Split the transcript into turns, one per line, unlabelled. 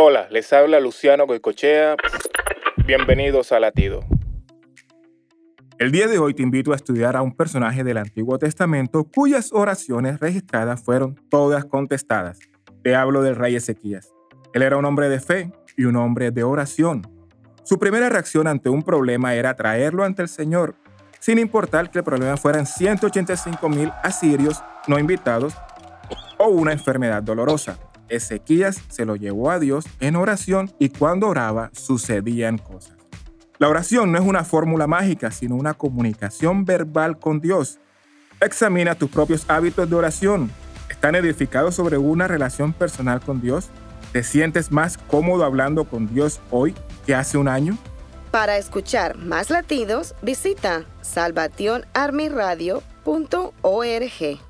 Hola, les habla Luciano Goicochea. Bienvenidos a Latido.
El día de hoy te invito a estudiar a un personaje del Antiguo Testamento cuyas oraciones registradas fueron todas contestadas. Te hablo del rey Ezequías. Él era un hombre de fe y un hombre de oración. Su primera reacción ante un problema era traerlo ante el Señor, sin importar que el problema fueran 185 mil asirios no invitados o una enfermedad dolorosa. Ezequías se lo llevó a Dios en oración y cuando oraba sucedían cosas. La oración no es una fórmula mágica, sino una comunicación verbal con Dios. Examina tus propios hábitos de oración. ¿Están edificados sobre una relación personal con Dios? ¿Te sientes más cómodo hablando con Dios hoy que hace un año?
Para escuchar más latidos, visita salvationarmyradio.org.